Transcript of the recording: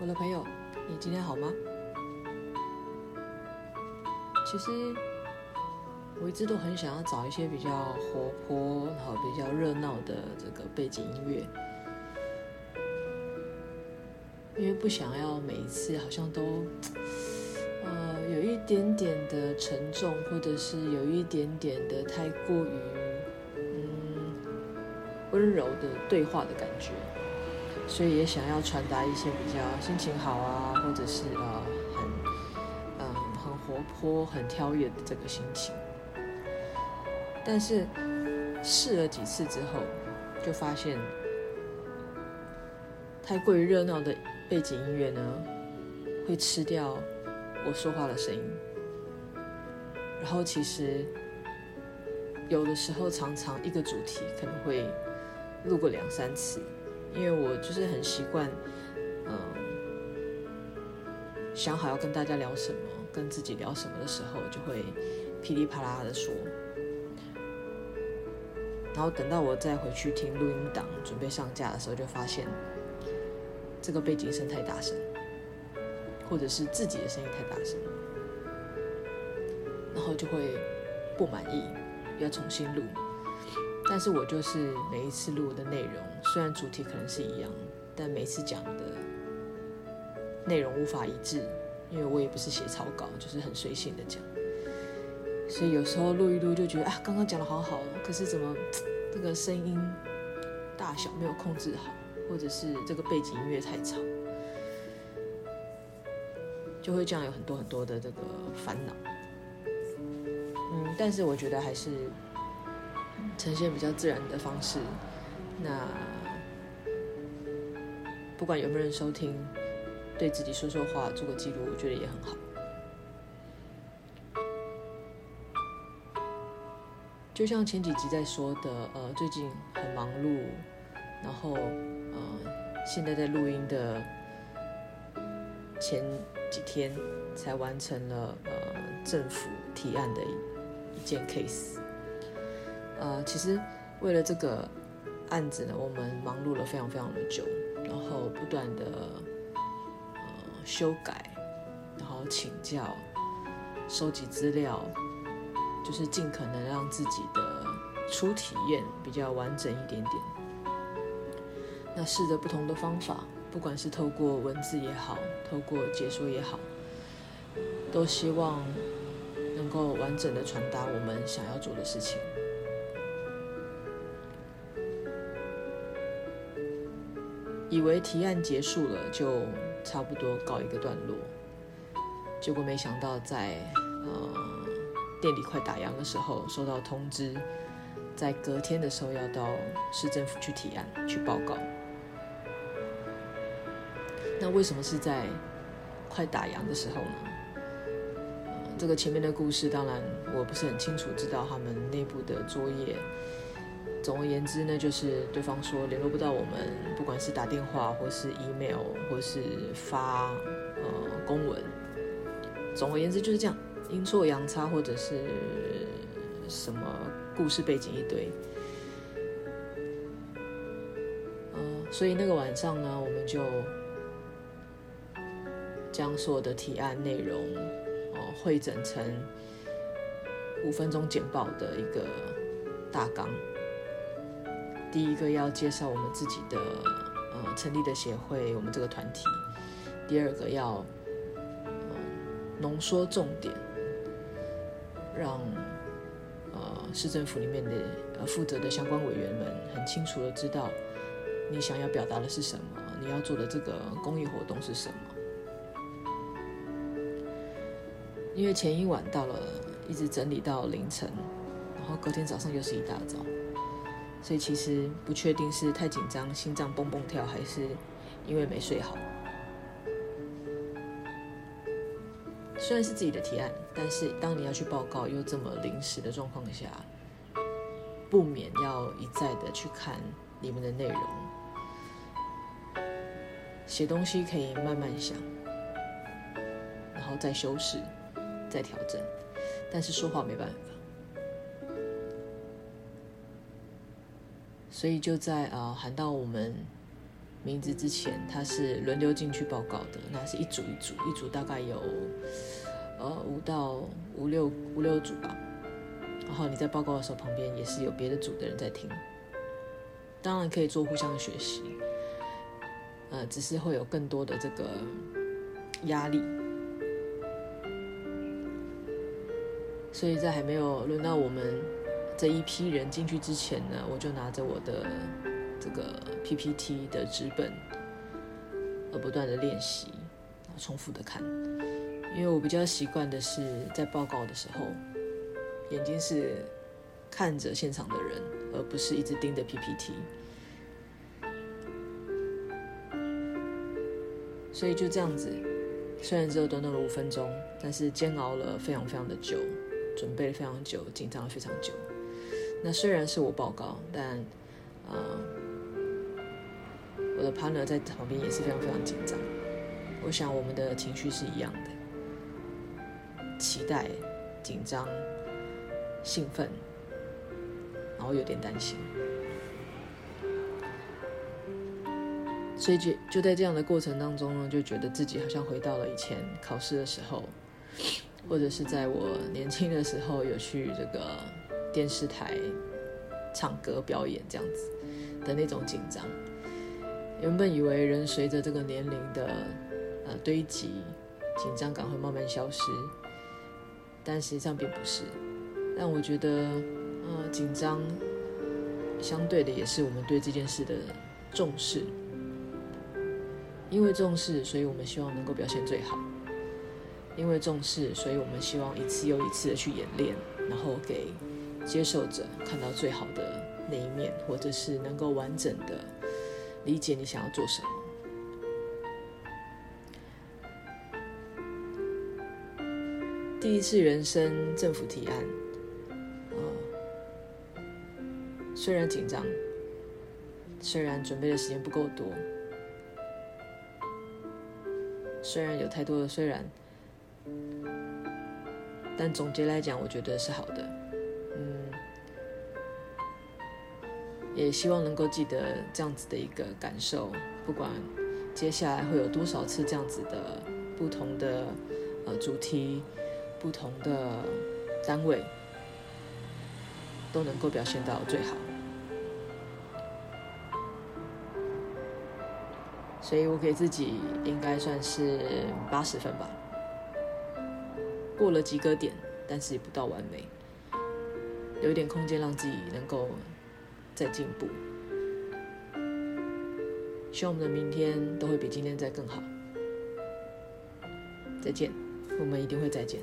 我的朋友，你今天好吗？其实我一直都很想要找一些比较活泼、然后比较热闹的这个背景音乐，因为不想要每一次好像都呃有一点点的沉重，或者是有一点点的太过于嗯温柔的对话的感觉。所以也想要传达一些比较心情好啊，或者是呃很嗯、很活泼、很跳跃的这个心情。但是试了几次之后，就发现太过于热闹的背景音乐呢，会吃掉我说话的声音。然后其实有的时候常常一个主题可能会录个两三次。因为我就是很习惯，嗯，想好要跟大家聊什么，跟自己聊什么的时候，就会噼里啪啦的说。然后等到我再回去听录音档，准备上架的时候，就发现这个背景声太大声，或者是自己的声音太大声，然后就会不满意，要重新录。但是我就是每一次录的内容，虽然主题可能是一样，但每次讲的内容无法一致，因为我也不是写草稿，就是很随性的讲。所以有时候录一录就觉得啊，刚刚讲的好好，可是怎么这个声音大小没有控制好，或者是这个背景音乐太吵，就会这样有很多很多的这个烦恼。嗯，但是我觉得还是。呈现比较自然的方式，那不管有没有人收听，对自己说说话，做个记录，我觉得也很好。就像前几集在说的，呃，最近很忙碌，然后呃，现在在录音的前几天才完成了呃政府提案的一件 case。呃，其实为了这个案子呢，我们忙碌了非常非常的久，然后不断的呃修改，然后请教、收集资料，就是尽可能让自己的初体验比较完整一点点。那试着不同的方法，不管是透过文字也好，透过解说也好，都希望能够完整的传达我们想要做的事情。以为提案结束了，就差不多告一个段落，结果没想到在呃店里快打烊的时候收到通知，在隔天的时候要到市政府去提案去报告。那为什么是在快打烊的时候呢？这个前面的故事当然我不是很清楚，知道他们内部的作业。总而言之呢，就是对方说联络不到我们，不管是打电话，或是 email，或是发呃公文。总而言之就是这样，阴错阳差或者是什么故事背景一堆。呃，所以那个晚上呢，我们就将所有的提案内容哦汇整成五分钟简报的一个大纲。第一个要介绍我们自己的呃成立的协会，我们这个团体。第二个要呃浓缩重点，让呃市政府里面的呃负责的相关委员们很清楚的知道你想要表达的是什么，你要做的这个公益活动是什么。因为前一晚到了，一直整理到凌晨，然后隔天早上又是一大早。所以其实不确定是太紧张，心脏蹦蹦跳，还是因为没睡好。虽然是自己的提案，但是当你要去报告又这么临时的状况下，不免要一再的去看里面的内容。写东西可以慢慢想，然后再修饰，再调整，但是说话没办法。所以就在啊、呃、喊到我们名字之前，他是轮流进去报告的，那是一组一组，一组大概有呃五到五六五六组吧。然后你在报告的时候，旁边也是有别的组的人在听，当然可以做互相学习，呃，只是会有更多的这个压力。所以在还没有轮到我们这一批人进去之前呢，我就拿着我的这个 PPT 的纸本，而不断的练习，重复的看，因为我比较习惯的是在报告的时候，眼睛是看着现场的人，而不是一直盯着 PPT。所以就这样子，虽然只有短短的五分钟，但是煎熬了非常非常的久，准备了非常久，紧张了非常久。那虽然是我报告，但呃，我的 partner 在旁边也是非常非常紧张。我想我们的情绪是一样的，期待、紧张。兴奋，然后有点担心，所以就就在这样的过程当中呢，就觉得自己好像回到了以前考试的时候，或者是在我年轻的时候有去这个电视台唱歌表演这样子的那种紧张。原本以为人随着这个年龄的呃堆积，紧张感会慢慢消失，但实际上并不是。但我觉得，呃，紧张相对的也是我们对这件事的重视。因为重视，所以我们希望能够表现最好。因为重视，所以我们希望一次又一次的去演练，然后给接受者看到最好的那一面，或者是能够完整的理解你想要做什么。第一次人生政府提案。虽然紧张，虽然准备的时间不够多，虽然有太多的虽然，但总结来讲，我觉得是好的。也希望能够记得这样子的一个感受，不管接下来会有多少次这样子的不同的呃主题、不同的单位，都能够表现到最好。所以我给自己应该算是八十分吧，过了及格点，但是也不到完美，有一点空间让自己能够在进步。希望我们的明天都会比今天再更好。再见，我们一定会再见。